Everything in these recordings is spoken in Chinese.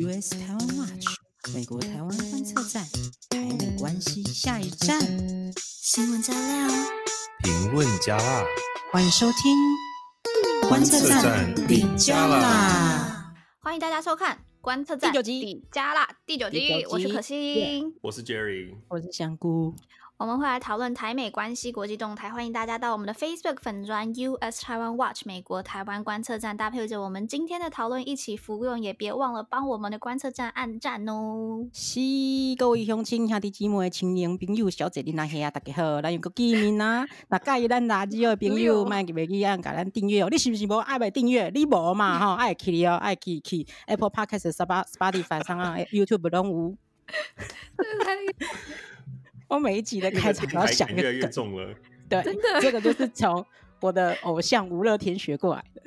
US 台湾 Watch 美国台湾观测站，台美关系下一站。新闻加料，评论加辣，欢迎收听观测站顶加辣。欢迎大家收看观测站第九集顶加辣第九集。我是可心，我是 Jerry，我是香菇。我们会来讨论台美关系国际动态，欢迎大家到我们的 Facebook 粉专 US Taiwan Watch 美国台湾观测站，搭配着我们今天的讨论一起服用，也别忘了帮我们的观测站按赞哦。是各位乡亲兄弟姊妹、青年朋友、小姐、囡仔兄啊，大家好，咱有个见面啊！那介意咱垃圾的朋友，卖给别记按给咱订阅哦。你是不是无爱买订阅？你无嘛哈？爱去哦，爱去去 Apple Podcast、Spotify 上啊，YouTube 拢有。我每一集的开场都要想一个，越来越重了。对，这个就是从我的偶像吴乐天学过来的。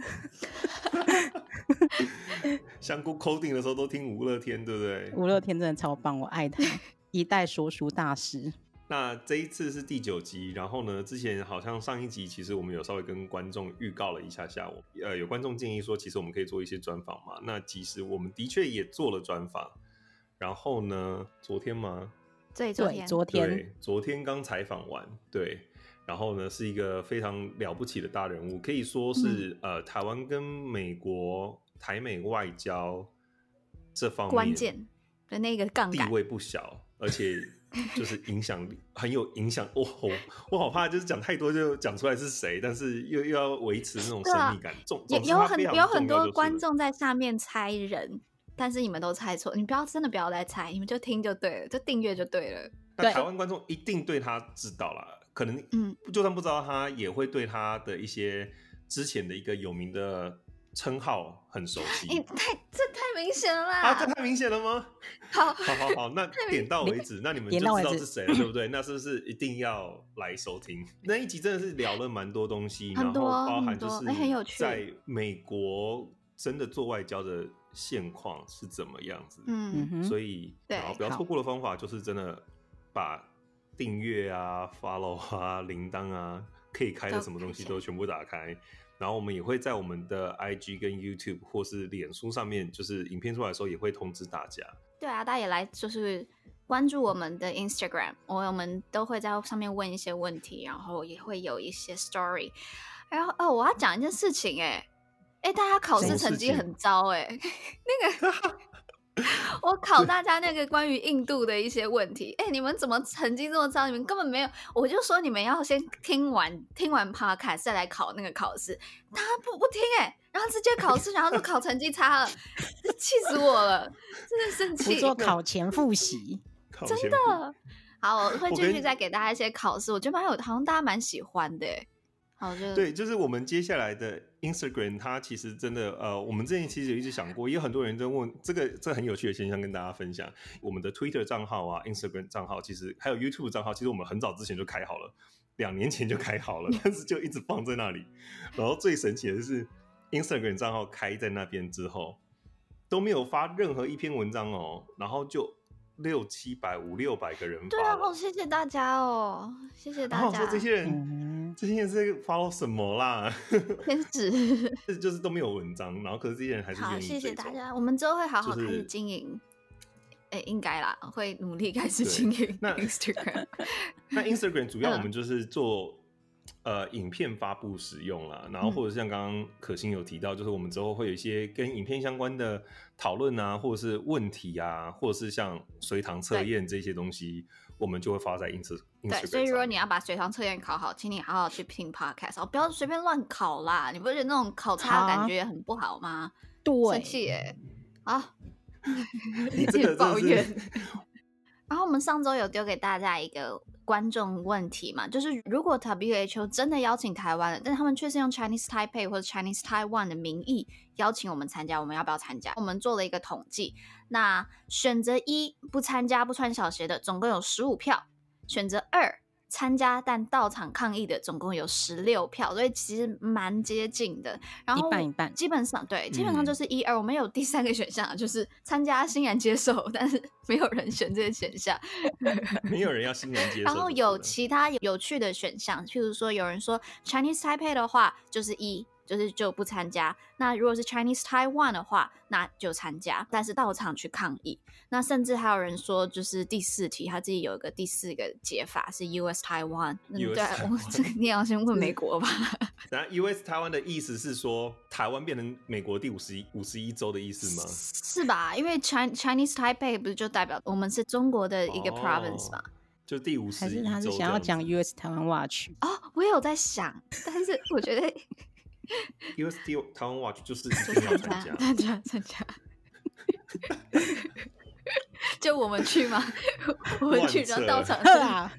香菇 coding 的时候都听吴乐天，对不对？吴乐天真的超棒，我爱他，一代说书大师。那这一次是第九集，然后呢，之前好像上一集其实我们有稍微跟观众预告了一下下，我呃有观众建议说，其实我们可以做一些专访嘛。那其实我们的确也做了专访，然后呢，昨天吗？对，昨天，昨天，对，昨天刚采访完，对，然后呢，是一个非常了不起的大人物，可以说是、嗯、呃，台湾跟美国台美外交这方面关键的那个杠杆地位不小，而且就是影响力很有影响。我、哦、我好怕，就是讲太多就讲出来是谁，但是又又要维持那种神秘感，重也有很有很多观众在下面猜人。但是你们都猜错，你不要真的不要再猜，你们就听就对了，就订阅就对了。那台湾观众一定对他知道了，可能嗯，就算不知道他，也会对他的一些之前的一个有名的称号很熟悉。你 太这太明显了啦！啊，这太明显了吗？好，好好好，那 点到为止，那你们就知道是谁了，对不对？那是不是一定要来收听？那一集真的是聊了蛮多东西，然后包含就是在美国真的做外交的。现况是怎么样子？嗯，所以然后不要错过的方法就是真的把订阅啊、follow 啊、铃铛啊，可以开的什么东西都全部打开。然后我们也会在我们的 IG 跟 YouTube 或是脸书上面，就是影片出来的时候也会通知大家。对啊，大家也来就是关注我们的 Instagram，我们都会在上面问一些问题，然后也会有一些 story。然后哦，我要讲一件事情哎。哎、欸，大家考试成绩很糟哎、欸，那个 我考大家那个关于印度的一些问题，哎、欸，你们怎么成绩这么糟？你们根本没有，我就说你们要先听完听完 podcast 再来考那个考试，大家不不听哎、欸，然后直接考试，然后就考成绩差了，气死我了，真的生气。不做 考前复习，真的。好，我会继续再给大家一些考试，我觉得蛮有，好像大家蛮喜欢的、欸。好，就对，就是我们接下来的。Instagram 它其实真的呃，我们之前其实有一直想过，也有很多人在问这个，这很有趣的现象跟大家分享。我们的 Twitter 账号啊，Instagram 账号，其实还有 YouTube 账号，其实我们很早之前就开好了，两年前就开好了，但是就一直放在那里。然后最神奇的是，Instagram 账号开在那边之后，都没有发任何一篇文章哦，然后就六七百五六百个人发。对啊，好谢谢大家哦，谢谢大家。然后说这些人。嗯这些人是 follow 什么啦？天使，这 就是都没有文章，然后可是这些人还是好，谢谢大家。我们之后会好好开始经营，哎、就是，应该啦，会努力开始经营。那 Instagram，那 Instagram 主要我们就是做、嗯、呃影片发布使用啦，然后或者像刚刚可心有提到，就是我们之后会有一些跟影片相关的讨论啊，或者是问题啊，或者是像随堂测验这些东西。我们就会发在 Ins Instagram 对，所以如果你要把随堂测验考好，请你好好去听 Podcast，哦，不要随便乱考啦！你不觉得那种考差的感觉也很不好吗？对，生气耶！啊，你自己 抱怨。然后我们上周有丢给大家一个观众问题嘛，就是如果 WHO 真的邀请台湾了，但他们却是用 Chinese Taipei 或者 Chinese Taiwan 的名义邀请我们参加，我们要不要参加？我们做了一个统计。那选择一不参加不穿小鞋的总共有十五票，选择二参加但到场抗议的总共有十六票，所以其实蛮接近的。然后一半一半，基本上对，基本上就是一二。我们有第三个选项，就是参加欣然接受，但是 没有人选这个选项，没有人要欣然接受。然后有其他有趣的选项，譬如说有人说 Chinese Taipei 的话就是一。就是就不参加。那如果是 Chinese Taiwan 的话，那就参加，但是到场去抗议。那甚至还有人说，就是第四题他自己有一个第四个解法是 US Taiwan。US 对，我这个你要先问美国吧。然后 US Taiwan 的意思是说台湾变成美国第五十一五十一州的意思吗？是吧？因为 Chinese Taipei 不是就代表我们是中国的一个 province 吗？哦就第五十，还是他是想要讲 US 台湾 Watch 哦，我也有在想，但是我觉得 US 台湾 Watch 就是参加参加参加，就我们去吗？我们去然后到场是啊，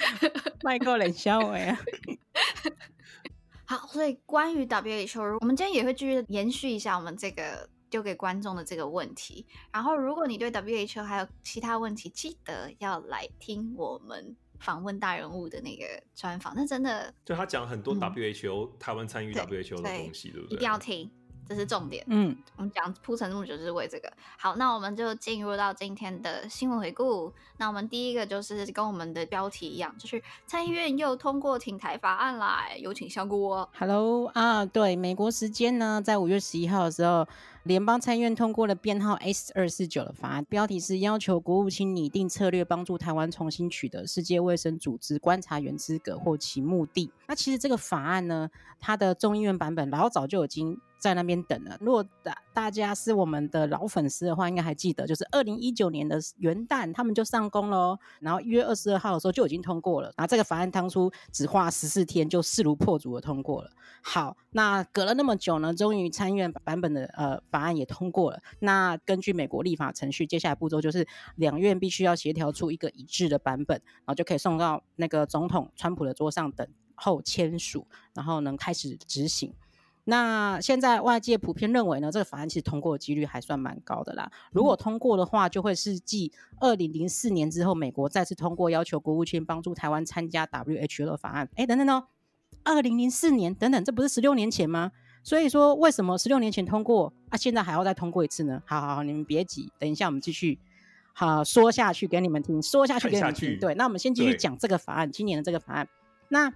卖够冷笑话啊！好，所以关于 WHO，我们今天也会继续延续一下我们这个。丢给观众的这个问题，然后如果你对 WHO 还有其他问题，记得要来听我们访问大人物的那个专访。那真的，就他讲很多 WHO、嗯、台湾参与 WHO 的东西，对，对不对？一定要听。这是重点，嗯，我们讲铺陈那么久就是为这个。好，那我们就进入到今天的新闻回顾。那我们第一个就是跟我们的标题一样，就是参议院又通过挺台法案来，有请香菇。Hello 啊，对，美国时间呢，在五月十一号的时候，联邦参议院通过了编号 S 二四九的法案，标题是要求国务卿拟定策略，帮助台湾重新取得世界卫生组织观察员资格或其目的。那其实这个法案呢，它的众议院版本老早就已经。在那边等了。如果大大家是我们的老粉丝的话，应该还记得，就是二零一九年的元旦，他们就上工喽。然后一月二十二号的时候就已经通过了。然后这个法案当初只花十四天就势如破竹的通过了。好，那隔了那么久呢，终于参议院版本的呃法案也通过了。那根据美国立法程序，接下来步骤就是两院必须要协调出一个一致的版本，然后就可以送到那个总统川普的桌上等候签署，然后能开始执行。那现在外界普遍认为呢，这个法案其实通过的几率还算蛮高的啦。如果通过的话，就会是继二零零四年之后，美国再次通过要求国务卿帮助台湾参加 WHO 的法案。哎，等等哦，二零零四年等等，这不是十六年前吗？所以说，为什么十六年前通过啊，现在还要再通过一次呢？好好好，你们别急，等一下我们继续好说下去给你们听，说下去给你们听。对，那我们先继续讲这个法案，今年的这个法案。那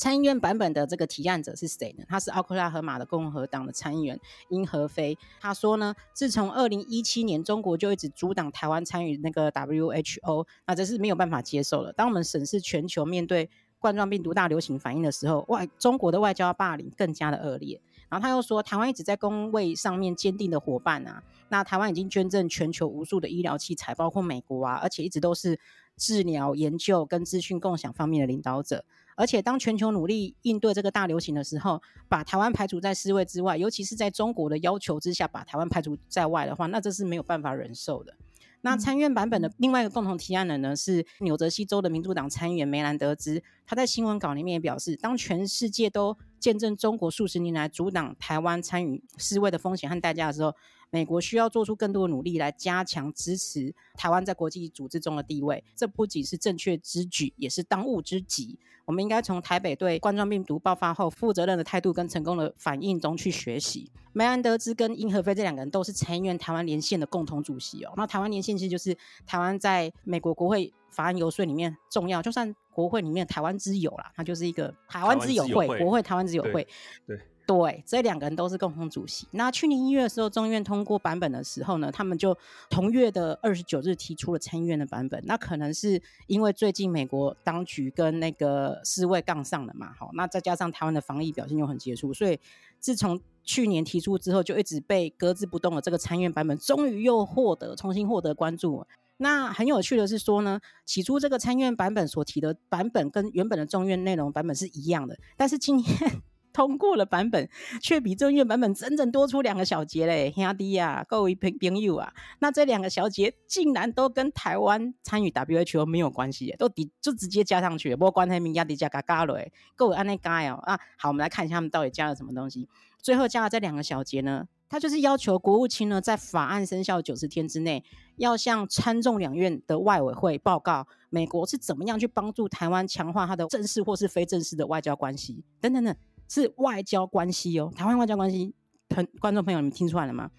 参议院版本的这个提案者是谁呢？他是奥克拉荷马的共和党的参议员英和飞。他说呢，自从二零一七年，中国就一直阻挡台湾参与那个 WHO，那这是没有办法接受了。当我们审视全球面对冠状病毒大流行反应的时候，外中国的外交霸凌更加的恶劣。然后他又说，台湾一直在公卫上面坚定的伙伴啊，那台湾已经捐赠全球无数的医疗器材，包括美国啊，而且一直都是治疗研究跟资讯共享方面的领导者。而且，当全球努力应对这个大流行的时候，把台湾排除在世卫之外，尤其是在中国的要求之下，把台湾排除在外的话，那这是没有办法忍受的。那参院版本的另外一个共同提案人呢，是纽泽西州的民主党参议员梅兰德兹。他在新闻稿里面也表示，当全世界都见证中国数十年来阻挡台湾参与世卫的风险和代价的时候，美国需要做出更多的努力来加强支持台湾在国际组织中的地位。这不仅是正确之举，也是当务之急。我们应该从台北对冠状病毒爆发后负责任的态度跟成功的反应中去学习。梅安德兹跟英和飞这两个人都是参议院台湾连线的共同主席哦。那台湾连线其实就是台湾在美国国会法案游说里面重要，就算国会里面台湾之友啦，它就是一个台湾之友会，国会台湾之友会，对。对对，这两个人都是共同主席。那去年一月的时候，众议院通过版本的时候呢，他们就同月的二十九日提出了参议院的版本。那可能是因为最近美国当局跟那个世卫杠上了嘛，好，那再加上台湾的防疫表现又很杰出，所以自从去年提出之后，就一直被搁置不动的这个参院版本，终于又获得重新获得关注。那很有趣的是说呢，起初这个参院版本所提的版本跟原本的众院内容版本是一样的，但是今天。通过了版本，却比正院版本整整多出两个小节嘞，兄弟啊，各位朋朋友啊，那这两个小节竟然都跟台湾参与 WHO 没有关系，都就直接加上去，不过关系名压底加加加了，各位按那加哦啊，好，我们来看一下他们到底加了什么东西。最后加了这两个小节呢，他就是要求国务卿呢，在法案生效九十天之内，要向参众两院的外委会报告美国是怎么样去帮助台湾强化他的正式或是非正式的外交关系等等等。是外交关系哦，台湾外交关系，朋观众朋友，你们听出来了吗？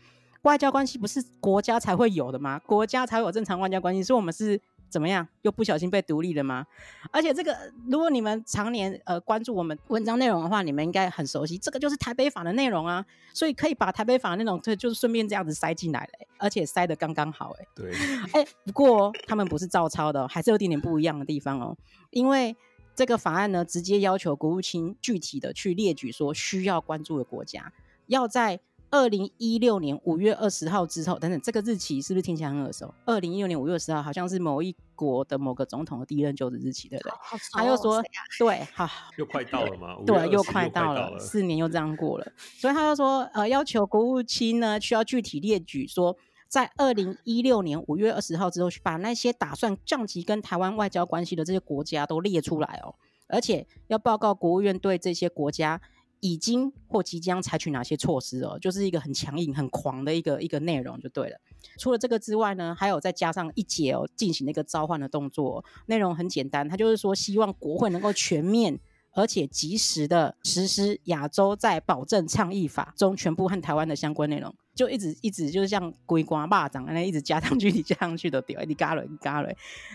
外交关系不是国家才会有的吗？国家才会有正常外交关系，所以我们是怎么样？又不小心被独立了吗？而且这个，如果你们常年呃关注我们文章内容的话，你们应该很熟悉，这个就是台北法的内容啊。所以可以把台北法的内容，就就是顺便这样子塞进来了，而且塞的刚刚好，哎。对。哎，不过他们不是照抄的，还是有点点不一样的地方哦。因为这个法案呢，直接要求国务卿具体的去列举说需要关注的国家，要在。二零一六年五月二十号之后，等等，这个日期是不是听起来很耳熟？二零一六年五月二十号，好像是某一国的某个总统的第一任就职日期，对不对？好他又说，对，好，又快到了吗？对，又快到了，四年又这样过了，所以他就说，呃，要求国务卿呢，需要具体列举说，在二零一六年五月二十号之后，把那些打算降级跟台湾外交关系的这些国家都列出来哦，而且要报告国务院对这些国家。已经或即将采取哪些措施哦，就是一个很强硬、很狂的一个一个内容就对了。除了这个之外呢，还有再加上一节哦，进行那个召唤的动作。内容很简单，他就是说希望国会能够全面而且及时的实施亚洲在保证倡议法中全部和台湾的相关内容。就一直一直就是像龟瓜蚂蚱那一直加上去，你加上去的对，你嘎了你嘎了，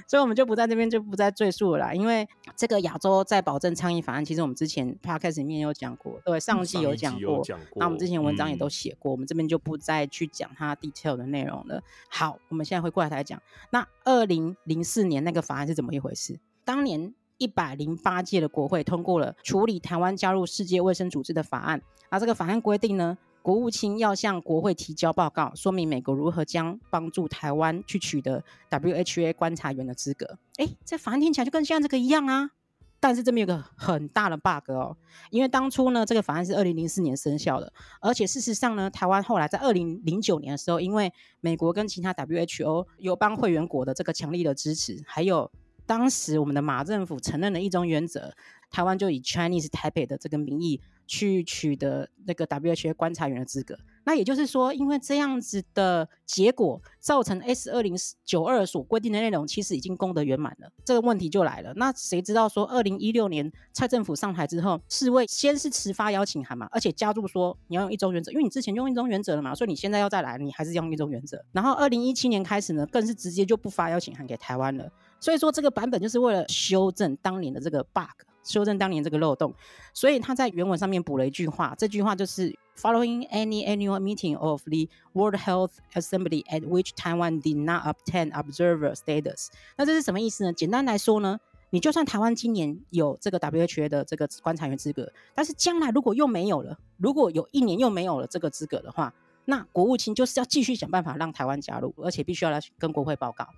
所以我们就不在这边就不再赘述了啦。因为这个亚洲再保证倡议法案，其实我们之前 podcast 里面有讲过，对，上期有讲过，那我们之前文章也都写过，嗯、我们这边就不再去讲它 detail 的内容了。好，我们现在回过来来讲，那二零零四年那个法案是怎么一回事？当年一百零八届的国会通过了处理台湾加入世界卫生组织的法案，而这个法案规定呢，国务卿要向国会提交报告，说明美国如何将帮助台湾去取得 WHA 观察员的资格。诶，这法案听起来就跟现在这个一样啊。但是这边有个很大的 bug 哦，因为当初呢，这个法案是二零零四年生效的，而且事实上呢，台湾后来在二零零九年的时候，因为美国跟其他 WHO 友邦会员国的这个强力的支持，还有当时我们的马政府承认的一中原则，台湾就以 Chinese 台北的这个名义。去取得那个 WHA 观察员的资格，那也就是说，因为这样子的结果，造成 S 二零九二所规定的内容其实已经功德圆满了。这个问题就来了，那谁知道说，二零一六年蔡政府上台之后，世卫先是迟发邀请函嘛，而且加入说你要用一中原则，因为你之前用一中原则了嘛，所以你现在要再来，你还是用一中原则。然后二零一七年开始呢，更是直接就不发邀请函给台湾了。所以说这个版本就是为了修正当年的这个 bug。修正当年这个漏洞，所以他在原文上面补了一句话，这句话就是 Following any annual meeting of the World Health Assembly at which Taiwan did not obtain observer status，那这是什么意思呢？简单来说呢，你就算台湾今年有这个 WHO 的这个观察员资格，但是将来如果又没有了，如果有一年又没有了这个资格的话，那国务卿就是要继续想办法让台湾加入，而且必须要来跟国会报告。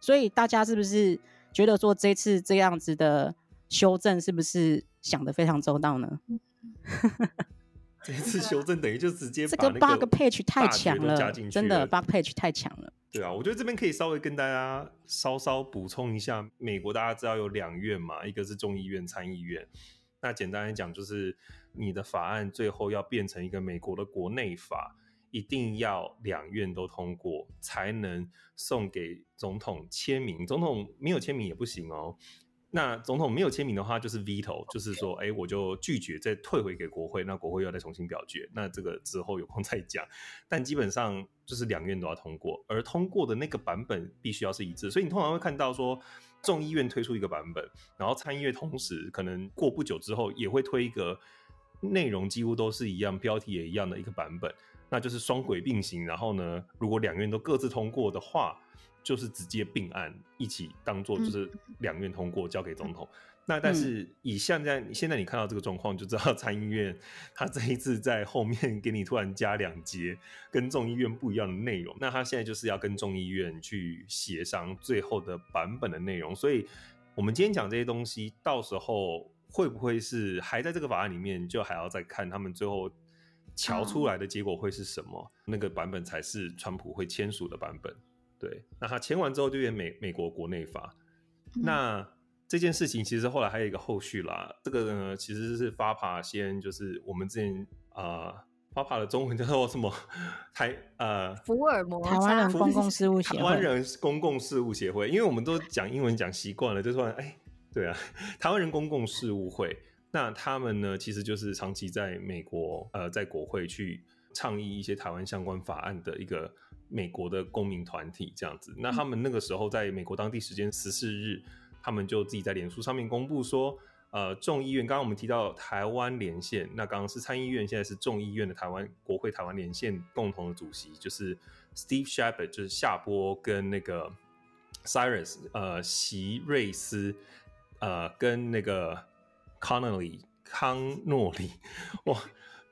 所以大家是不是觉得说这次这样子的？修正是不是想的非常周到呢？这次修正等于就直接把这个 bug patch 太强了，真的 bug patch 太强了。对啊，我觉得这边可以稍微跟大家稍稍补充一下，美国大家知道有两院嘛，一个是众议院、参议院。那简单来讲，就是你的法案最后要变成一个美国的国内法，一定要两院都通过，才能送给总统签名。总统没有签名也不行哦。那总统没有签名的话，就是 veto，就是说，哎，我就拒绝再退回给国会，那国会要再重新表决。那这个之后有空再讲。但基本上就是两院都要通过，而通过的那个版本必须要是一致。所以你通常会看到说，众议院推出一个版本，然后参议院同时可能过不久之后也会推一个内容几乎都是一样、标题也一样的一个版本，那就是双轨并行。然后呢，如果两院都各自通过的话，就是直接并案一起当做就是两院通过交给总统。嗯、那但是以现在现在你看到这个状况，就知道参议院他这一次在后面给你突然加两节跟众议院不一样的内容。那他现在就是要跟众议院去协商最后的版本的内容。所以我们今天讲这些东西，到时候会不会是还在这个法案里面，就还要再看他们最后瞧出来的结果会是什么？那个版本才是川普会签署的版本。对，那他签完之后就变美美国国内法。嗯、那这件事情其实后来还有一个后续啦。这个呢，其实是 FAPA 先，就是我们之前啊、呃、FAPA 的中文叫做什么？台呃福尔摩台湾人公共事务协会。台湾人公共事务协会，因为我们都讲英文讲习惯了，就说哎，对啊，台湾人公共事务会。那他们呢，其实就是长期在美国呃，在国会去倡议一些台湾相关法案的一个。美国的公民团体这样子。那他们那个时候在美国当地时间十四日，他们就自己在脸书上面公布说，呃，众议院刚刚我们提到台湾连线，那刚刚是参议院，现在是众议院的台湾国会台湾连线共同的主席就是 Steve Chabot，就是夏波跟那个 Cyrus，呃，席瑞斯，呃，跟那个 Connolly 康诺里，哇。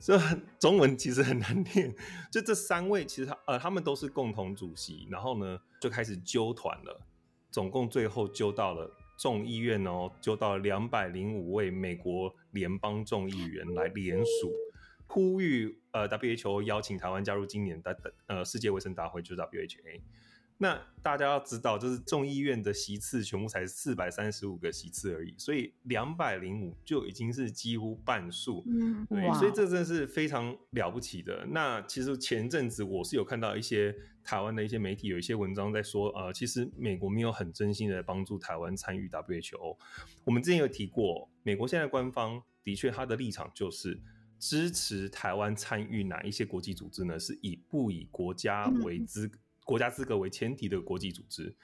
这中文其实很难念，就这三位其实他呃他们都是共同主席，然后呢就开始揪团了，总共最后揪到了众议院哦，揪到了两百零五位美国联邦众议员来联署，呼吁呃 WHO 邀请台湾加入今年的呃世界卫生大会，就是 WHA。那大家要知道，就是众议院的席次全部才四百三十五个席次而已，所以两百零五就已经是几乎半数。嗯，对，所以这真的是非常了不起的。那其实前阵子我是有看到一些台湾的一些媒体有一些文章在说，呃，其实美国没有很真心的帮助台湾参与 WHO。我们之前有提过，美国现在官方的确他的立场就是支持台湾参与哪一些国际组织呢？是以不以国家为资。嗯国家资格为前提的国际组织，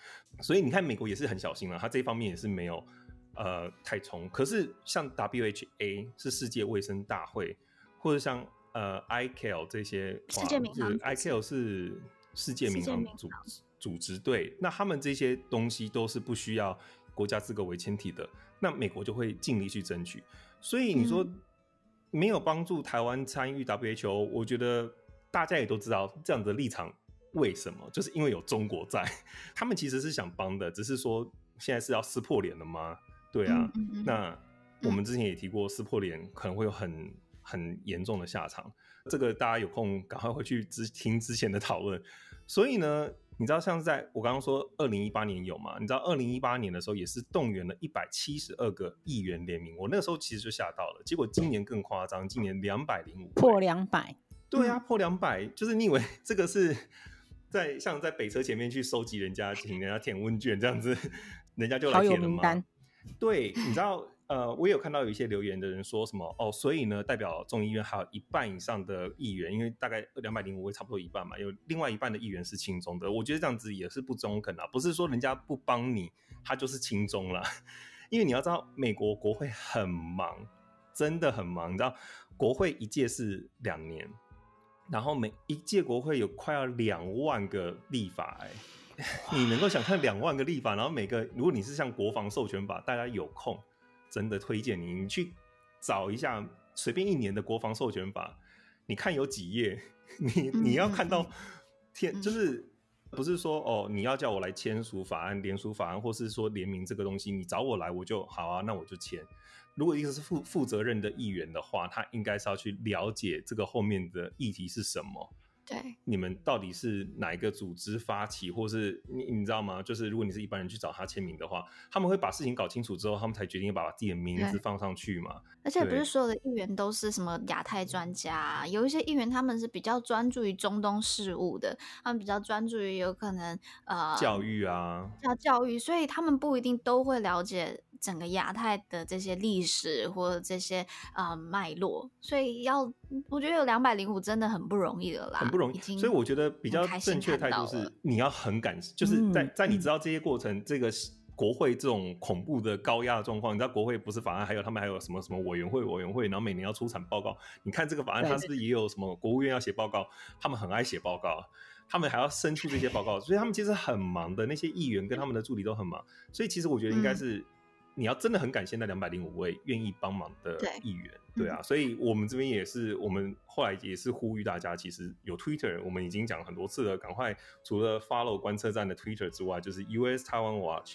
所以你看，美国也是很小心了，它这一方面也是没有呃太冲。可是像 WHA 是世界卫生大会，或者像呃 ICAO 这些，世界民航，ICAO 是世界民航组组织，对，那他们这些东西都是不需要国家资格为前提的，那美国就会尽力去争取。所以你说没有帮助台湾参与 WHO，我觉得大家也都知道这样的立场。为什么？就是因为有中国在，他们其实是想帮的，只是说现在是要撕破脸了吗？对啊，嗯嗯嗯，那我们之前也提过，撕破脸可能会有很很严重的下场。这个大家有空赶快回去之听之前的讨论。所以呢，你知道像在我刚刚说二零一八年有吗？你知道二零一八年的时候也是动员了一百七十二个议员联名，我那个时候其实就吓到了。结果今年更夸张，今年两百零五破两百，对啊，破两百，就是你以为这个是？在像在北车前面去收集人家，请人家填问卷这样子，人家就来填了吗？对，你知道，呃，我也有看到有一些留言的人说什么哦，所以呢，代表众议院还有一半以上的议员，因为大概两百零五位，差不多一半嘛，有另外一半的议员是亲中的。我觉得这样子也是不中肯啊，不是说人家不帮你，他就是亲中了。因为你要知道，美国国会很忙，真的很忙，你知道，国会一届是两年。然后每一届国会有快要两万个立法，哎，你能够想看两万个立法，然后每个如果你是像国防授权法，大家有空真的推荐你，你去找一下随便一年的国防授权法，你看有几页，你你要看到天，就是不是说哦，你要叫我来签署法案、联署法案，或是说联名这个东西，你找我来我就好啊，那我就签。如果一个是负负责任的议员的话，他应该是要去了解这个后面的议题是什么。对，你们到底是哪一个组织发起，或是你你知道吗？就是如果你是一般人去找他签名的话，他们会把事情搞清楚之后，他们才决定要把自己的名字放上去嘛。而且不是所有的议员都是什么亚太专家，有一些议员他们是比较专注于中东事务的，他们比较专注于有可能呃教育啊，教教育，所以他们不一定都会了解整个亚太的这些历史或者这些呃脉络，所以要我觉得有两百零五真的很不容易了啦。很不容易，所以我觉得比较正确态度是，你要很感，就是在在你知道这些过程，嗯、这个国会这种恐怖的高压的状况，你知道国会不是法案，还有他们还有什么什么委员会委员会，然后每年要出产报告。你看这个法案，它是不是也有什么国务院要写报告？他们很爱写报告，他们还要生出这些报告，所以他们其实很忙的。那些议员跟他们的助理都很忙，所以其实我觉得应该是。嗯你要真的很感谢那两百零五位愿意帮忙的议员，对，对啊，所以我们这边也是，我们后来也是呼吁大家，其实有 Twitter，我们已经讲很多次了，赶快除了 follow 观测站的 Twitter 之外，就是 US Taiwan Watch，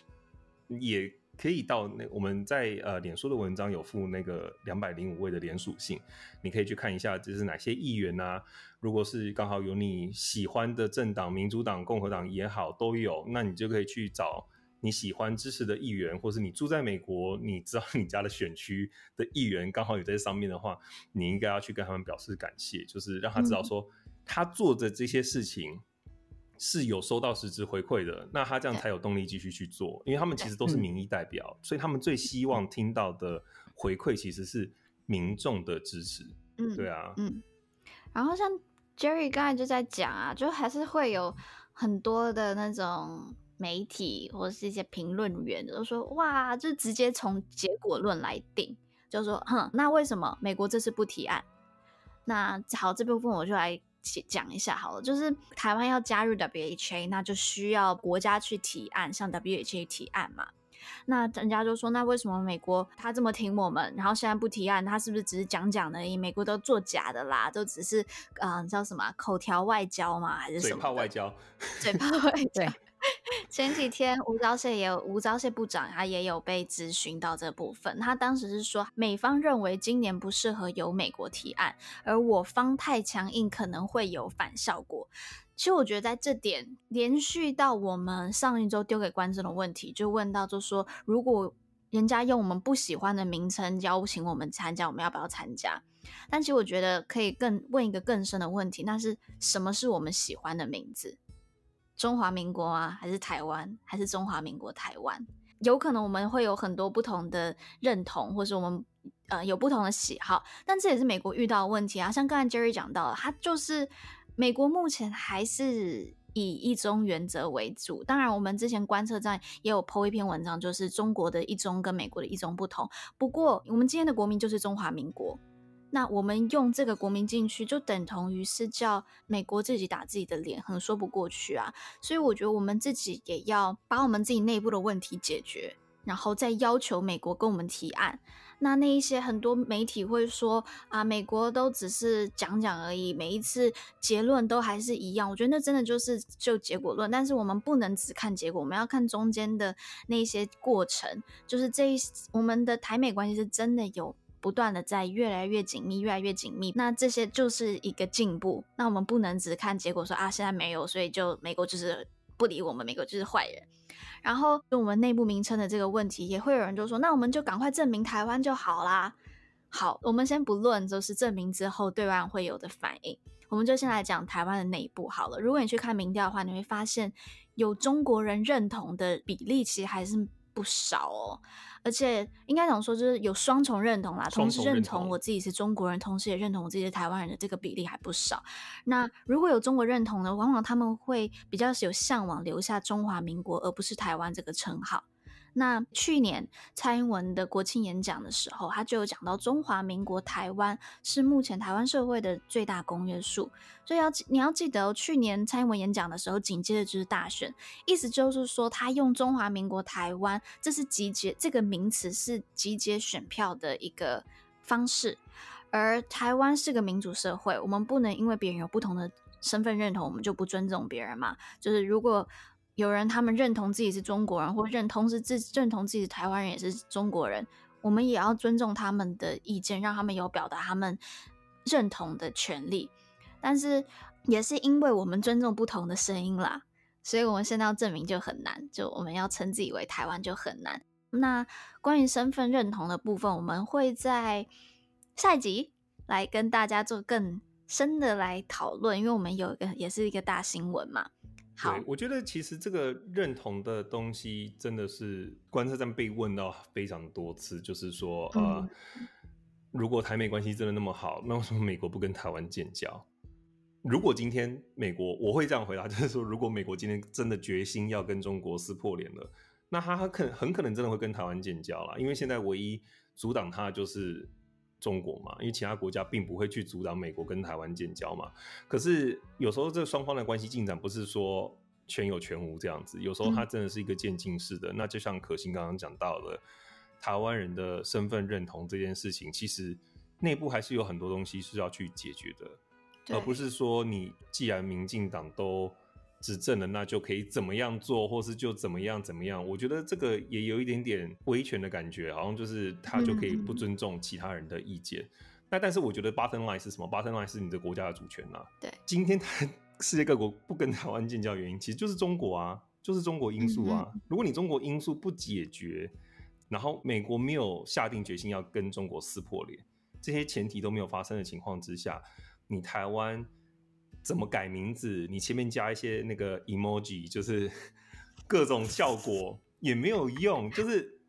也可以到那我们在呃脸书的文章有附那个两百零五位的连属性，你可以去看一下，就是哪些议员啊？如果是刚好有你喜欢的政党，民主党、共和党也好，都有，那你就可以去找。你喜欢支持的议员，或是你住在美国，你知道你家的选区的议员刚好有在上面的话，你应该要去跟他们表示感谢，就是让他知道说他做的这些事情是有收到实质回馈的，那他这样才有动力继续去做，因为他们其实都是民意代表，所以他们最希望听到的回馈其实是民众的支持。嗯，对啊，嗯，然后像。Jerry 刚才就在讲啊，就还是会有很多的那种媒体或者是一些评论员，都说哇，就直接从结果论来定，就说哼，那为什么美国这次不提案？那好，这部分我就来讲一下好了，就是台湾要加入 WHA，那就需要国家去提案，向 WHA 提案嘛。那人家就说，那为什么美国他这么挺我们，然后现在不提案，他是不是只是讲讲而已？美国都作假的啦，都只是啊、呃，叫什么口条外交嘛，还是什么？嘴炮外交，嘴炮外交。前几天吴钊燮也有吴钊燮部长，他也有被咨询到这部分。他当时是说，美方认为今年不适合由美国提案，而我方太强硬，可能会有反效果。其实我觉得在这点连续到我们上一周丢给观众的问题，就问到就说，如果人家用我们不喜欢的名称邀请我们参加，我们要不要参加？但其实我觉得可以更问一个更深的问题，那是什么是我们喜欢的名字？中华民国啊，还是台湾，还是中华民国台湾？有可能我们会有很多不同的认同，或是我们呃有不同的喜好，但这也是美国遇到的问题啊。像刚才 Jerry 讲到的，他就是。美国目前还是以一中原则为主，当然，我们之前观测站也有 po 一篇文章，就是中国的一中跟美国的一中不同。不过，我们今天的国民就是中华民国，那我们用这个国民进去，就等同于是叫美国自己打自己的脸，很说不过去啊。所以，我觉得我们自己也要把我们自己内部的问题解决，然后再要求美国跟我们提案。那那一些很多媒体会说啊，美国都只是讲讲而已，每一次结论都还是一样。我觉得那真的就是就结果论，但是我们不能只看结果，我们要看中间的那些过程。就是这一我们的台美关系是真的有不断的在越来越紧密，越来越紧密。那这些就是一个进步。那我们不能只看结果说啊，现在没有，所以就美国就是不理我们，美国就是坏人。然后就我们内部名称的这个问题，也会有人就说，那我们就赶快证明台湾就好啦。好，我们先不论就是证明之后对外会有的反应，我们就先来讲台湾的内部好了。如果你去看民调的话，你会发现有中国人认同的比例其实还是不少哦。而且应该讲说，就是有双重认同啦，同时认同我自己是中国人，同时也认同我自己是台湾人的这个比例还不少。那如果有中国认同呢，往往他们会比较有向往留下中华民国，而不是台湾这个称号。那去年蔡英文的国庆演讲的时候，他就有讲到中华民国台湾是目前台湾社会的最大公约数，所以要你要记得，去年蔡英文演讲的时候，紧接着就是大选，意思就是说他用中华民国台湾，这是集结这个名词是集结选票的一个方式，而台湾是个民主社会，我们不能因为别人有不同的身份认同，我们就不尊重别人嘛，就是如果。有人他们认同自己是中国人，或认同是自认同自己是台湾人也是中国人，我们也要尊重他们的意见，让他们有表达他们认同的权利。但是也是因为我们尊重不同的声音啦，所以我们现在要证明就很难，就我们要称自己为台湾就很难。那关于身份认同的部分，我们会在下一集来跟大家做更深的来讨论，因为我们有一个也是一个大新闻嘛。对，我觉得其实这个认同的东西真的是观测站被问到非常多次，就是说，呃，如果台美关系真的那么好，那为什么美国不跟台湾建交？如果今天美国，我会这样回答，就是说，如果美国今天真的决心要跟中国撕破脸了，那他很可很可能真的会跟台湾建交了，因为现在唯一阻挡他就是。中国嘛，因为其他国家并不会去阻挡美国跟台湾建交嘛。可是有时候这双方的关系进展不是说全有全无这样子，有时候它真的是一个渐进式的。嗯、那就像可心刚刚讲到的，台湾人的身份认同这件事情，其实内部还是有很多东西是要去解决的，而不是说你既然民进党都。执政了，那就可以怎么样做，或是就怎么样怎么样。我觉得这个也有一点点威权的感觉，好像就是他就可以不尊重其他人的意见。嗯、那但是我觉得 bottom line 是什么？bottom line 是你的国家的主权呐、啊。对，今天台世界各国不跟台湾建交原因，其实就是中国啊，就是中国因素啊。嗯、如果你中国因素不解决，然后美国没有下定决心要跟中国撕破脸，这些前提都没有发生的情况之下，你台湾。怎么改名字？你前面加一些那个 emoji，就是 各种效果也没有用，就是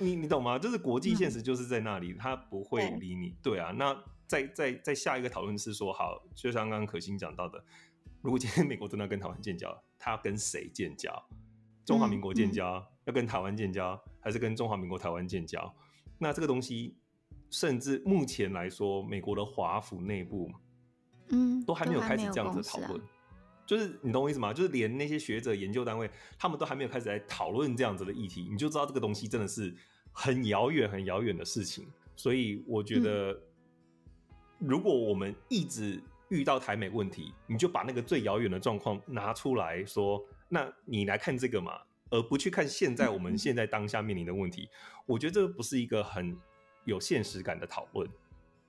你你懂吗？就是国际现实就是在那里，他不会理你。对啊，那再再再下一个讨论是说，好，就像刚刚可心讲到的，如果今天美国真的要跟台湾建交，他要跟谁建交？中华民国建交，嗯嗯、要跟台湾建交，还是跟中华民国台湾建交？那这个东西，甚至目前来说，美国的华府内部，嗯，都还没有开始这样子讨论。就是你懂我意思吗？就是连那些学者研究单位，他们都还没有开始来讨论这样子的议题，你就知道这个东西真的是很遥远、很遥远的事情。所以我觉得，嗯、如果我们一直遇到台美问题，你就把那个最遥远的状况拿出来说，那你来看这个嘛，而不去看现在我们现在当下面临的问题。嗯、我觉得这个不是一个很有现实感的讨论。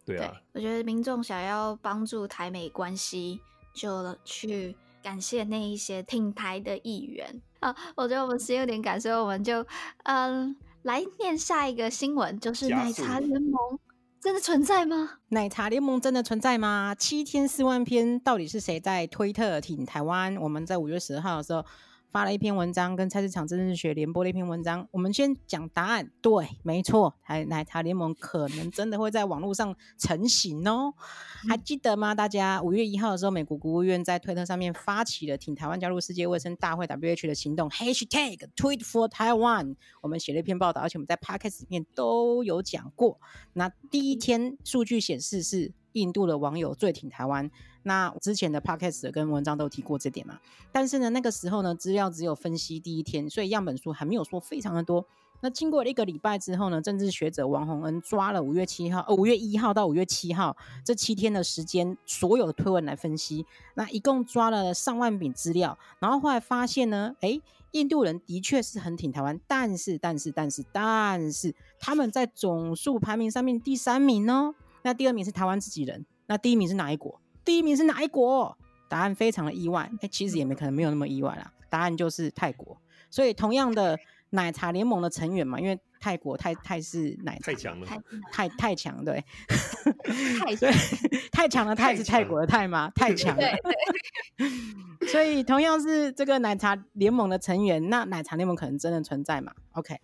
对啊，对，我觉得民众想要帮助台美关系，就去。感谢那一些挺台的议员啊！我觉得我们时间有点赶，所以我们就嗯来念下一个新闻，就是奶茶联盟真的存在吗？奶茶联盟真的存在吗？七天四万篇，到底是谁在推特挺台湾？我们在五月十号的时候。发了一篇文章，跟菜市场政治学联播的一篇文章。我们先讲答案，对，没错，台奶茶联盟可能真的会在网络上成型哦。嗯、还记得吗？大家五月一号的时候，美国国务院在推特上面发起了挺台湾加入世界卫生大会 （WHO） 的行动，#Hashtag Tweet for Taiwan。我们写了一篇报道，而且我们在 Podcast 里面都有讲过。那第一天数据显示是印度的网友最挺台湾。那之前的 podcast 跟文章都提过这点嘛，但是呢，那个时候呢，资料只有分析第一天，所以样本数还没有说非常的多。那经过了一个礼拜之后呢，政治学者王洪恩抓了五月七号，呃，五月一号到五月七号这七天的时间，所有的推文来分析，那一共抓了上万笔资料，然后后来发现呢，诶，印度人的确是很挺台湾，但是但是但是但是他们在总数排名上面第三名哦，那第二名是台湾自己人，那第一名是哪一国？第一名是哪一国？答案非常的意外，哎，其实也没可能没有那么意外啦。答案就是泰国。所以同样的奶茶联盟的成员嘛，因为泰国泰泰是奶茶太强了，太太强 对，太对太强了泰是泰国的泰吗？太强了。所以同样是这个奶茶联盟的成员，那奶茶联盟可能真的存在嘛？OK。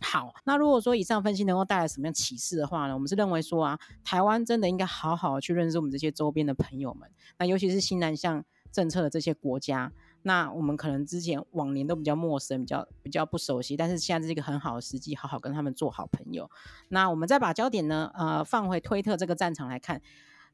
好，那如果说以上分析能够带来什么样启示的话呢？我们是认为说啊，台湾真的应该好好去认识我们这些周边的朋友们，那尤其是新南向政策的这些国家，那我们可能之前往年都比较陌生，比较比较不熟悉，但是现在是一个很好的时机，好好跟他们做好朋友。那我们再把焦点呢，呃，放回推特这个战场来看。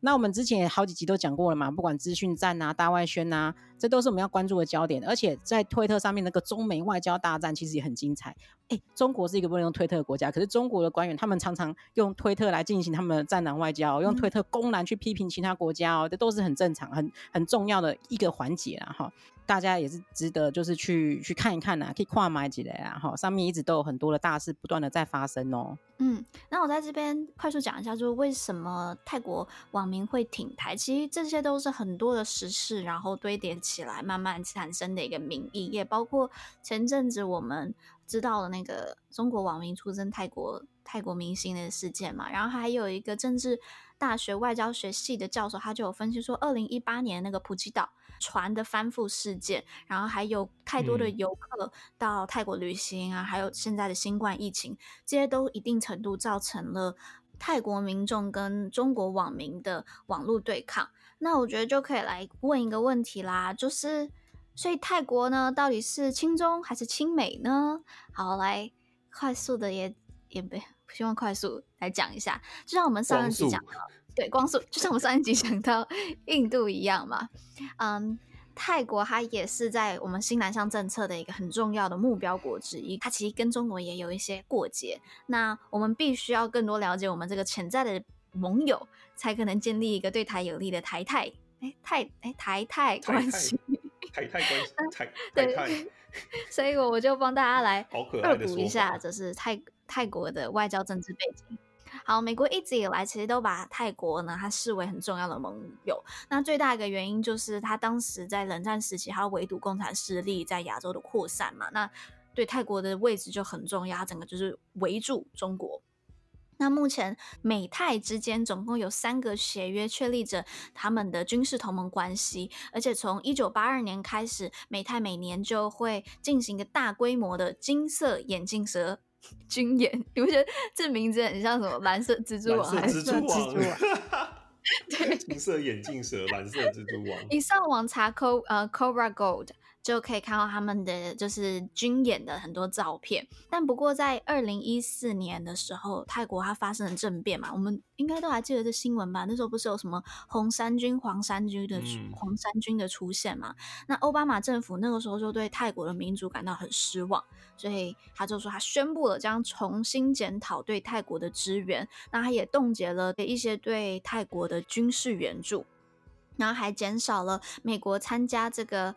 那我们之前也好几集都讲过了嘛，不管资讯战啊、大外宣啊，这都是我们要关注的焦点。而且在推特上面那个中美外交大战其实也很精彩。哎，中国是一个不能用推特的国家，可是中国的官员他们常常用推特来进行他们的战狼外交，用推特公然去批评其他国家哦，这都是很正常、很很重要的一个环节啦哈。大家也是值得就是去去看一看呐，可以跨买几类啊哈，上面一直都有很多的大事不断的在发生哦。嗯，那我在这边快速讲一下，就是为什么泰国网民会挺台，其实这些都是很多的时事，然后堆叠起来慢慢产生的一个民意，也包括前阵子我们知道的那个中国网民出征泰国泰国明星的事件嘛，然后还有一个政治大学外交学系的教授，他就有分析说，二零一八年那个普吉岛。船的翻覆事件，然后还有太多的游客到泰国旅行啊，嗯、还有现在的新冠疫情，这些都一定程度造成了泰国民众跟中国网民的网络对抗。那我觉得就可以来问一个问题啦，就是所以泰国呢，到底是亲中还是亲美呢？好，来快速的也也不希望快速来讲一下，就像我们上一集讲的。对，光速就像我们上一集讲到印度一样嘛，嗯，泰国它也是在我们新南向政策的一个很重要的目标国之一，它其实跟中国也有一些过节，那我们必须要更多了解我们这个潜在的盟友，才可能建立一个对台有利的台泰。哎泰哎 台泰关系，台泰关系，台对泰，所以我就帮大家来恶补一下，就是泰泰国的外交政治背景。好，美国一直以来其实都把泰国呢，它视为很重要的盟友。那最大一个原因就是，他当时在冷战时期，他围堵共产势力在亚洲的扩散嘛。那对泰国的位置就很重要，它整个就是围住中国。那目前美泰之间总共有三个协约确立着他们的军事同盟关系，而且从一九八二年开始，美泰每年就会进行一个大规模的金色眼镜蛇。军演，你不觉得这名字很像什么？蓝色蜘蛛网还是蜘蛛网？对，金色眼镜蛇，蓝色蜘蛛网。你上网查 Co 呃 Cobra Gold。就可以看到他们的就是军演的很多照片，但不过在二零一四年的时候，泰国它发生了政变嘛，我们应该都还记得这新闻吧？那时候不是有什么红衫军、黄衫军的、嗯、黄衫军的出现嘛？那奥巴马政府那个时候就对泰国的民主感到很失望，所以他就说他宣布了将重新检讨对泰国的支援，那他也冻结了一些对泰国的军事援助，然后还减少了美国参加这个。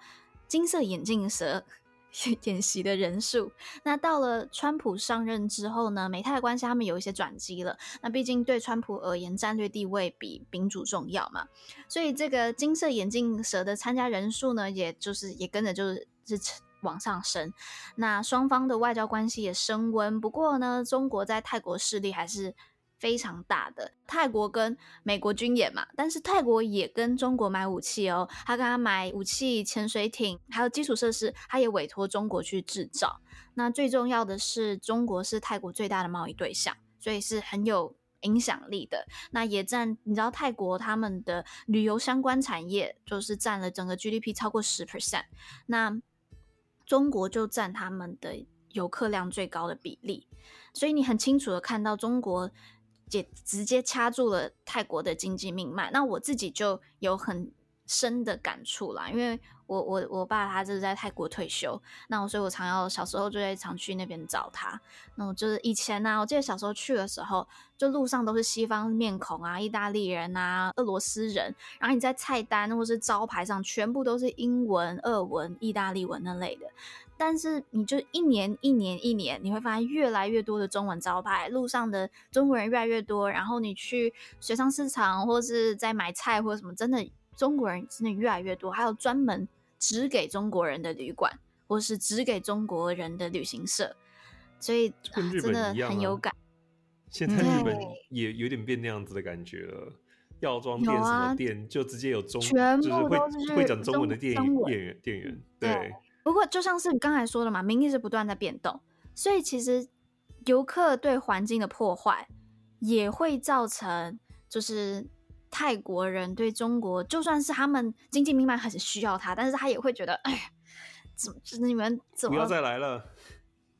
金色眼镜蛇 演习的人数，那到了川普上任之后呢，美泰关系他们有一些转机了。那毕竟对川普而言，战略地位比民主重要嘛，所以这个金色眼镜蛇的参加人数呢，也就是也跟着就是是 往上升。那双方的外交关系也升温。不过呢，中国在泰国势力还是。非常大的泰国跟美国军演嘛，但是泰国也跟中国买武器哦，他跟他买武器、潜水艇，还有基础设施，他也委托中国去制造。那最重要的是，中国是泰国最大的贸易对象，所以是很有影响力的。那也占，你知道泰国他们的旅游相关产业就是占了整个 GDP 超过十 percent，那中国就占他们的游客量最高的比例，所以你很清楚的看到中国。也直接掐住了泰国的经济命脉，那我自己就有很深的感触啦，因为我我我爸他就是在泰国退休，那我所以我常要小时候就会常去那边找他。那我就是以前呢、啊，我记得小时候去的时候，就路上都是西方面孔啊，意大利人啊，俄罗斯人，然后你在菜单或是招牌上全部都是英文、俄文、意大利文那类的。但是你就一年一年一年，你会发现越来越多的中文招牌，路上的中国人越来越多。然后你去水上市场或是在买菜或者什么，真的中国人真的越来越多。还有专门只给中国人的旅馆，或是只给中国人的旅行社，所以、啊、真的很有感。现在日本也有点变那样子的感觉了，药妆店什么店、啊、就直接有中，全部都是会会讲中文的店员店员，对。对不过，就像是你刚才说的嘛，民意是不断在变动，所以其实游客对环境的破坏也会造成，就是泰国人对中国，就算是他们经济命脉很需要他，但是他也会觉得，哎，怎么你们怎么不要再来了？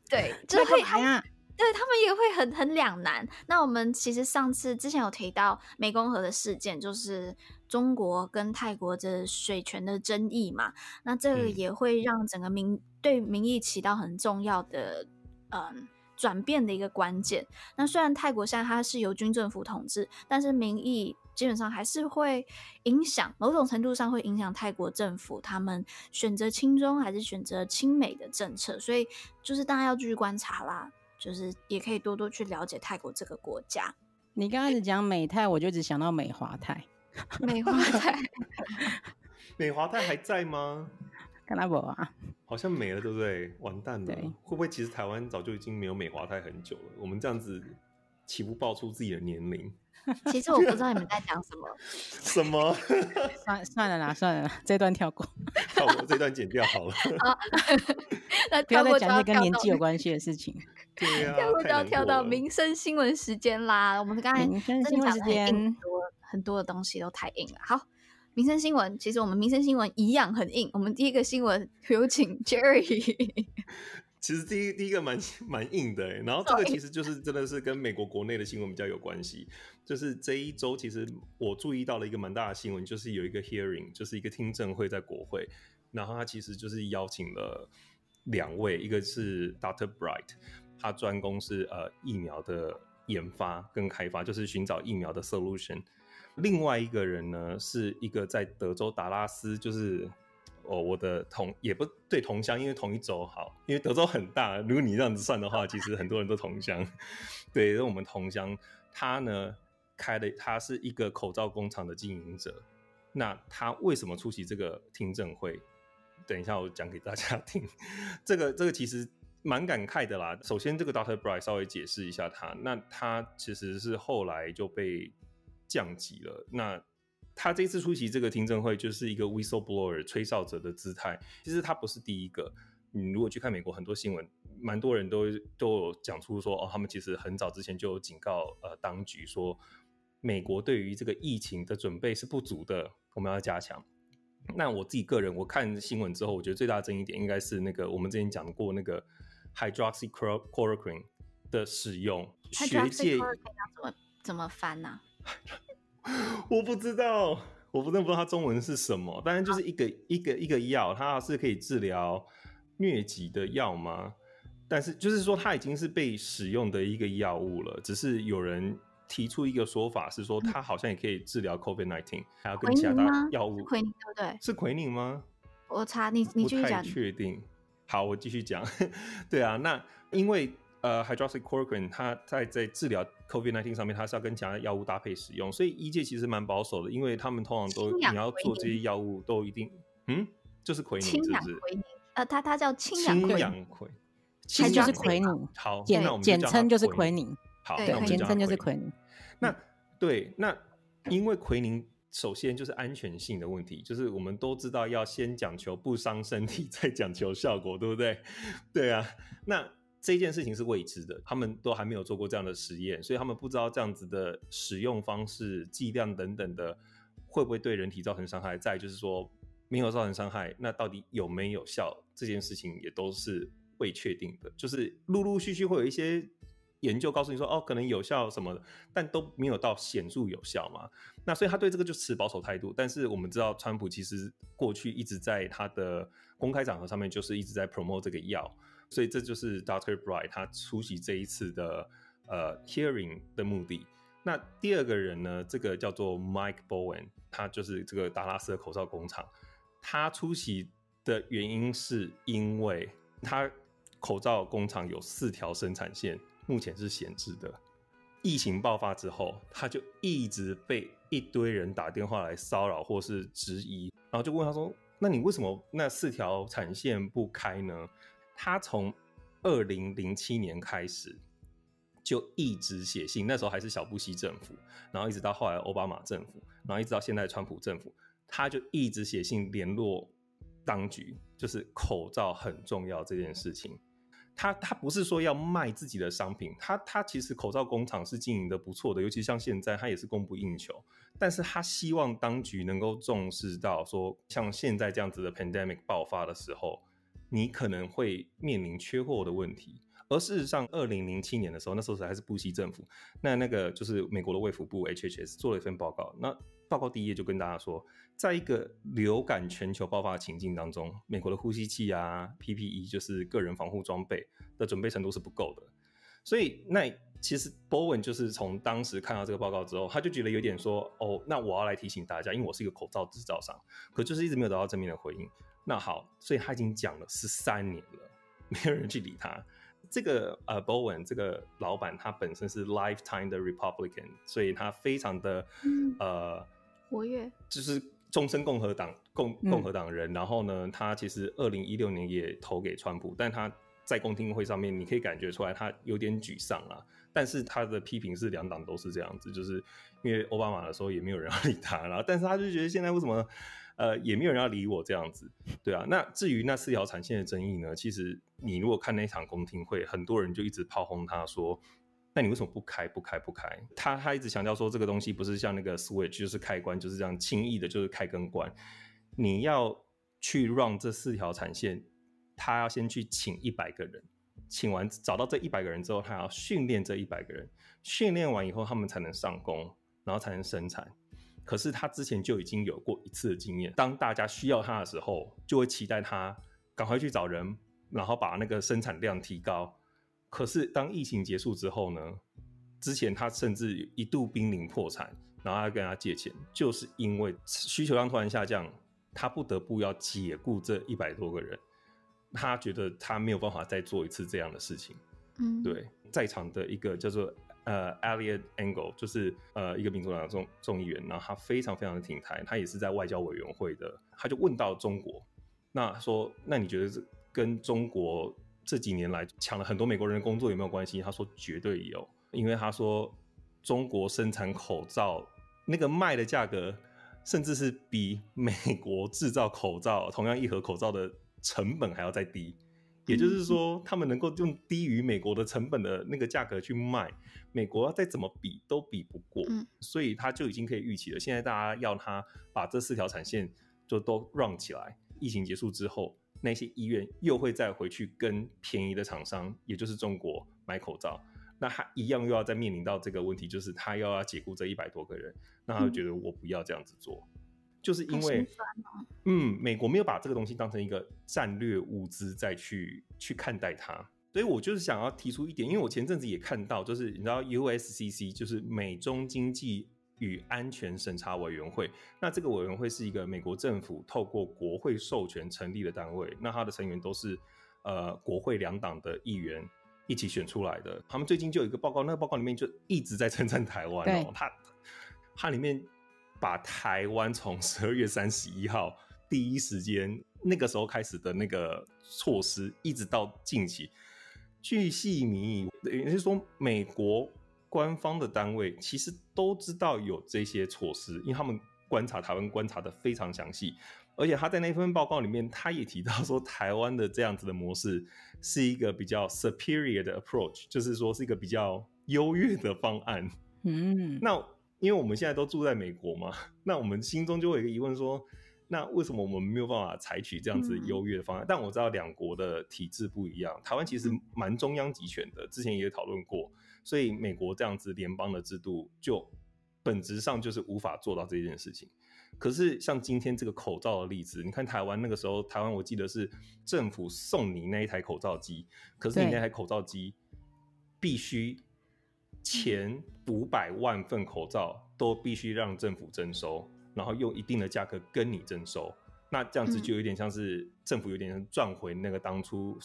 对，就会啊。对，他们也会很很两难。那我们其实上次之前有提到湄公河的事件，就是中国跟泰国的水权的争议嘛。那这个也会让整个民对民意起到很重要的嗯转变的一个关键。那虽然泰国现在它是由军政府统治，但是民意基本上还是会影响，某种程度上会影响泰国政府他们选择亲中还是选择亲美的政策。所以就是大家要继续观察啦。就是也可以多多去了解泰国这个国家。你刚开始讲美泰，我就只想到美华泰。美华泰，美华泰还在吗？看他不啊？好像没了，对不对？完蛋了！会不会其实台湾早就已经没有美华泰很久了？我们这样子岂不爆出自己的年龄？其实我不知道你们在讲什么。什么？算算了啦，算了啦，这段跳过，跳过这段剪掉好了。不要再讲那跟年纪有关系的事情。对跳过就要跳到民生新闻时间啦。我们刚才民生新闻时间很多很多的东西都太硬了。好，民生新闻，其实我们民生新闻一样很硬。我们第一个新闻有请 Jerry。其实第一第一个蛮 蛮硬的，然后这个其实就是真的是跟美国国内的新闻比较有关系。就是这一周其实我注意到了一个蛮大的新闻，就是有一个 hearing，就是一个听证会在国会，然后他其实就是邀请了两位，一个是 Dr. Bright，他专攻是呃疫苗的研发跟开发，就是寻找疫苗的 solution。另外一个人呢是一个在德州达拉斯，就是。哦，我的同也不对同乡，因为同一州好，因为德州很大。如果你这样子算的话，其实很多人都同乡。对，那我们同乡，他呢开的，他是一个口罩工厂的经营者。那他为什么出席这个听证会？等一下我讲给大家听。这个这个其实蛮感慨的啦。首先，这个 Doctor Bright 稍微解释一下他，那他其实是后来就被降级了。那他这次出席这个听证会，就是一个 whistleblower 吹哨者的姿态。其实他不是第一个，你如果去看美国很多新闻，蛮多人都都有讲出说，哦，他们其实很早之前就有警告呃当局说，美国对于这个疫情的准备是不足的，我们要加强。那我自己个人，我看新闻之后，我觉得最大的争议点应该是那个我们之前讲过那个 hydroxychloroquine 的使用。学界怎么怎么翻呢、啊？我不知道，我不知道不知道它中文是什么。但是就是一个一个一个药，它是可以治疗疟疾的药吗？但是就是说它已经是被使用的一个药物了，只是有人。提出一个说法是说，它好像也可以治疗 COVID-19，还要跟其他药物。奎宁对不对？是奎宁吗？我查你，你继续讲。不太确定。好，我继续讲。对啊，那因为呃，hydroxychloroquine 它在在治疗 COVID-19 上面，它是要跟其他药物搭配使用，所以医界其实蛮保守的，因为他们通常都你要做这些药物都一定嗯，就是奎宁是不是？奎宁呃，它它叫氢氧奎，它就是奎宁。好，简那我们简称就是奎宁。好，简称就是奎宁。那对，那因为奎宁首先就是安全性的问题，就是我们都知道要先讲求不伤身体，再讲求效果，对不对？对啊，那这件事情是未知的，他们都还没有做过这样的实验，所以他们不知道这样子的使用方式、剂量等等的会不会对人体造成伤害。再就是说没有造成伤害，那到底有没有效？这件事情也都是未确定的，就是陆陆续续会有一些。研究告诉你说，哦，可能有效什么的，但都没有到显著有效嘛。那所以他对这个就持保守态度。但是我们知道，川普其实过去一直在他的公开场合上面，就是一直在 promote 这个药。所以这就是 Dr. Bright 他出席这一次的呃 hearing 的目的。那第二个人呢，这个叫做 Mike Bowen，他就是这个达拉斯的口罩工厂。他出席的原因是因为他口罩工厂有四条生产线。目前是闲置的。疫情爆发之后，他就一直被一堆人打电话来骚扰或是质疑，然后就问他说：“那你为什么那四条产线不开呢？”他从二零零七年开始就一直写信，那时候还是小布希政府，然后一直到后来奥巴马政府，然后一直到现在川普政府，他就一直写信联络当局，就是口罩很重要这件事情。他他不是说要卖自己的商品，他他其实口罩工厂是经营的不错的，尤其像现在他也是供不应求。但是他希望当局能够重视到说，像现在这样子的 pandemic 爆发的时候，你可能会面临缺货的问题。而事实上，二零零七年的时候，那时候是还是布希政府，那那个就是美国的卫福部 HHS 做了一份报告，那报告第一页就跟大家说。在一个流感全球爆发的情境当中，美国的呼吸器啊、PPE 就是个人防护装备的准备程度是不够的。所以，那其实 Bowen 就是从当时看到这个报告之后，他就觉得有点说：“哦，那我要来提醒大家，因为我是一个口罩制造商，可就是一直没有得到正面的回应。”那好，所以他已经讲了十三年了，没有人去理他。这个呃，Bowen 这个老板他本身是 lifetime 的 Republican，所以他非常的、嗯、呃活跃，就是。终身共和党共共和党人，然后呢，他其实二零一六年也投给川普，但他在公听会上面，你可以感觉出来他有点沮丧啊。但是他的批评是两党都是这样子，就是因为奥巴马的时候也没有人要理他，然后但是他就觉得现在为什么呃也没有人要理我这样子，对啊。那至于那四条产线的争议呢，其实你如果看那场公听会，很多人就一直炮轰他说。那你为什么不开？不开？不开？他他一直强调说，这个东西不是像那个 switch，就是开关，就是这样轻易的，就是开跟关。你要去 run 这四条产线，他要先去请一百个人，请完找到这一百个人之后，他要训练这一百个人，训练完以后他们才能上工，然后才能生产。可是他之前就已经有过一次的经验，当大家需要他的时候，就会期待他赶快去找人，然后把那个生产量提高。可是当疫情结束之后呢？之前他甚至一度濒临破产，然后要跟他借钱，就是因为需求量突然下降，他不得不要解雇这一百多个人。他觉得他没有办法再做一次这样的事情。嗯，对，在场的一个叫做呃 Eliot Engel，就是呃一个民主党的众众议员，然后他非常非常的挺台，他也是在外交委员会的，他就问到中国，那说那你觉得这跟中国？这几年来抢了很多美国人的工作有没有关系？他说绝对有，因为他说中国生产口罩那个卖的价格，甚至是比美国制造口罩同样一盒口罩的成本还要再低。也就是说，他们能够用低于美国的成本的那个价格去卖，美国要再怎么比都比不过，嗯、所以他就已经可以预期了。现在大家要他把这四条产线就都 run 起来，疫情结束之后，那些医院又会再回去跟便宜的厂商，也就是中国买口罩，那他一样又要再面临到这个问题，就是他又要解雇这一百多个人，那他就觉得我不要这样子做。嗯就是因为，嗯，美国没有把这个东西当成一个战略物资再去去看待它，所以我就是想要提出一点，因为我前阵子也看到，就是你知道 USCC 就是美中经济与安全审查委员会，那这个委员会是一个美国政府透过国会授权成立的单位，那它的成员都是呃国会两党的议员一起选出来的，他们最近就有一个报告，那个报告里面就一直在 称赞台湾哦，它它里面。把台湾从十二月三十一号第一时间那个时候开始的那个措施，一直到近期，据细靡遗，也就是说，美国官方的单位其实都知道有这些措施，因为他们观察台湾观察的非常详细，而且他在那份报告里面，他也提到说，台湾的这样子的模式是一个比较 superior 的 approach，就是说是一个比较优越的方案。嗯，那。因为我们现在都住在美国嘛，那我们心中就会有一个疑问说，那为什么我们没有办法采取这样子优越的方案？嗯、但我知道两国的体制不一样，台湾其实蛮中央集权的，之前也讨论过，所以美国这样子联邦的制度就本质上就是无法做到这件事情。可是像今天这个口罩的例子，你看台湾那个时候，台湾我记得是政府送你那一台口罩机，可是你那台口罩机必须。前五百万份口罩都必须让政府征收，然后用一定的价格跟你征收，那这样子就有点像是政府有点赚回那个当初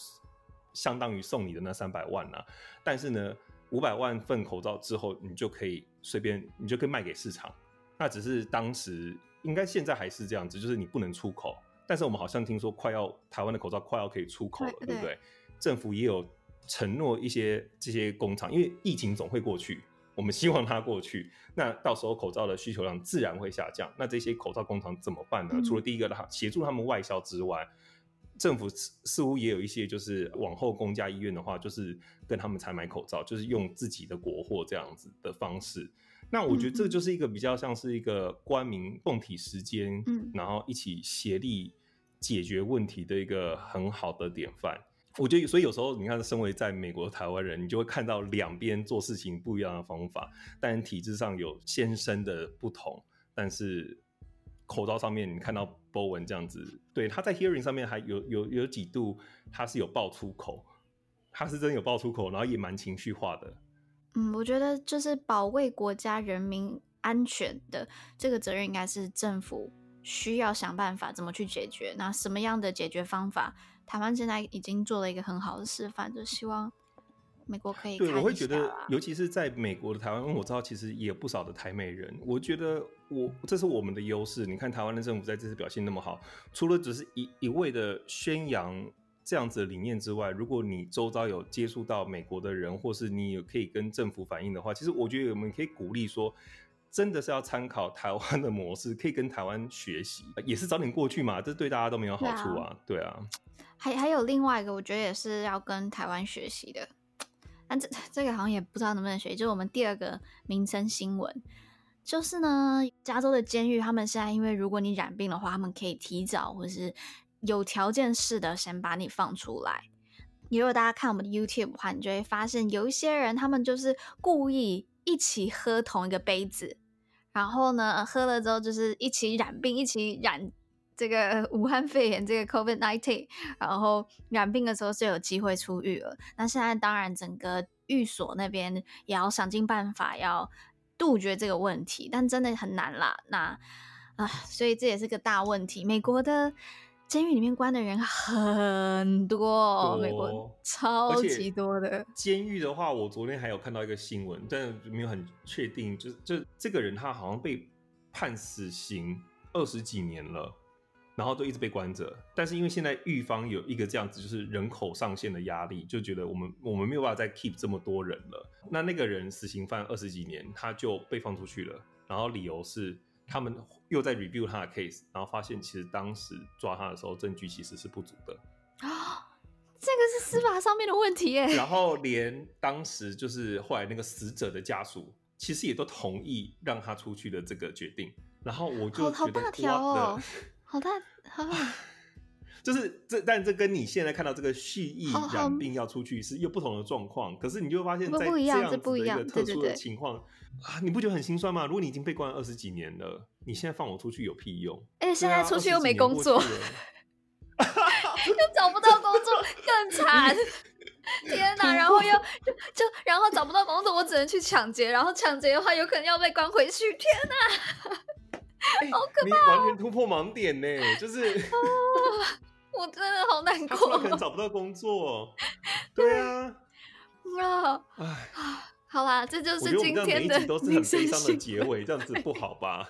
相当于送你的那三百万啊。但是呢，五百万份口罩之后，你就可以随便，你就可以卖给市场。那只是当时应该现在还是这样子，就是你不能出口。但是我们好像听说快要台湾的口罩快要可以出口了，对不对？政府也有。承诺一些这些工厂，因为疫情总会过去，我们希望它过去。那到时候口罩的需求量自然会下降。那这些口罩工厂怎么办呢？嗯、除了第一个，他协助他们外销之外，政府似乎也有一些，就是往后公家医院的话，就是跟他们采买口罩，就是用自己的国货这样子的方式。那我觉得这就是一个比较像是一个官民共体时间，嗯，然后一起协力解决问题的一个很好的典范。我觉得，所以有时候你看，身为在美国台湾人，你就会看到两边做事情不一样的方法，但体制上有先生的不同。但是口罩上面，你看到波纹这样子，对，他在 hearing 上面还有有有几度，他是有爆粗口，他是真的有爆粗口，然后也蛮情绪化的。嗯，我觉得就是保卫国家人民安全的这个责任，应该是政府需要想办法怎么去解决。那什么样的解决方法？台湾现在已经做了一个很好的示范，就希望美国可以。对，我会觉得，尤其是在美国的台湾，因为我知道其实也有不少的台美人。我觉得我这是我们的优势。你看台湾的政府在这次表现那么好，除了只是一一味的宣扬这样子的理念之外，如果你周遭有接触到美国的人，或是你有可以跟政府反映的话，其实我觉得我们可以鼓励说。真的是要参考台湾的模式，可以跟台湾学习，也是早点过去嘛，这对大家都没有好处啊。对啊，对啊，还还有另外一个，我觉得也是要跟台湾学习的，但这 这个好像也不知道能不能学。就是我们第二个民生新闻，就是呢，加州的监狱，他们现在因为如果你染病的话，他们可以提早或是有条件式的先把你放出来。你如果大家看我们的 YouTube 的话，你就会发现有一些人，他们就是故意一起喝同一个杯子。然后呢，喝了之后就是一起染病，一起染这个 武汉肺炎，这个 COVID-19。然后染病的时候就有机会出狱了。那现在当然整个寓所那边也要想尽办法要杜绝这个问题，但真的很难啦。那啊，所以这也是个大问题。美国的。监狱里面关的人很多，多，美国超级多的。监狱的话，我昨天还有看到一个新闻，但没有很确定，就是就这个人他好像被判死刑二十几年了，然后都一直被关着。但是因为现在狱方有一个这样子，就是人口上限的压力，就觉得我们我们没有办法再 keep 这么多人了。那那个人死刑犯二十几年，他就被放出去了，然后理由是。他们又在 review 他的 case，然后发现其实当时抓他的时候证据其实是不足的。这个是司法上面的问题耶。然后连当时就是后来那个死者的家属，其实也都同意让他出去的这个决定。然后我就觉得好大条哦，好大，好。就是这，但这跟你现在看到这个蓄意染病要出去是又不同的状况。可是你就会发现，在这样子的一个特殊的情况啊，你不觉得很心酸吗？如果你已经被关了二十几年了，你现在放我出去有屁用？哎，现在出去又没工作，又找不到工作，更惨。天哪！然后又 就就然后找不到工作，我只能去抢劫。然后抢劫的话，有可能要被关回去。天哪！好可怕！你完全突破盲点呢，就是。我真的好难 过，他可能找不到工作。对啊，啊，唉，好啦，这就是今天的都是 很悲伤的结尾，这样子不好吧？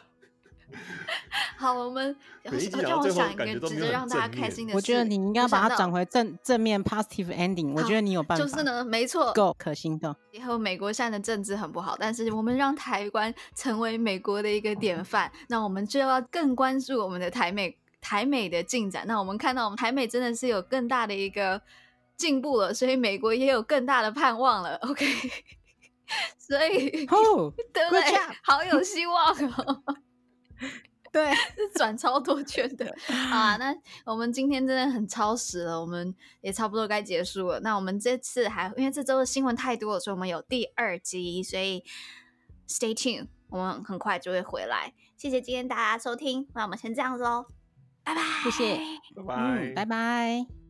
好，我们让我想一个值得让大家开心的事。我觉得你应该把它转回正正面 positive ending。我觉得你有办法，就是呢，没错，够可心的。以后美国现在的政治很不好，但是我们让台湾成为美国的一个典范，那我们就要更关注我们的台美。台美的进展，那我们看到我们台美真的是有更大的一个进步了，所以美国也有更大的盼望了。OK，所以，oh, 对不对？好有希望哦。对，转超多圈的好啊。那我们今天真的很超时了，我们也差不多该结束了。那我们这次还因为这周的新闻太多了，所以我们有第二集，所以 Stay tuned，我们很快就会回来。谢谢今天大家收听，那我们先这样子喽。拜拜，谢谢，拜拜，拜拜。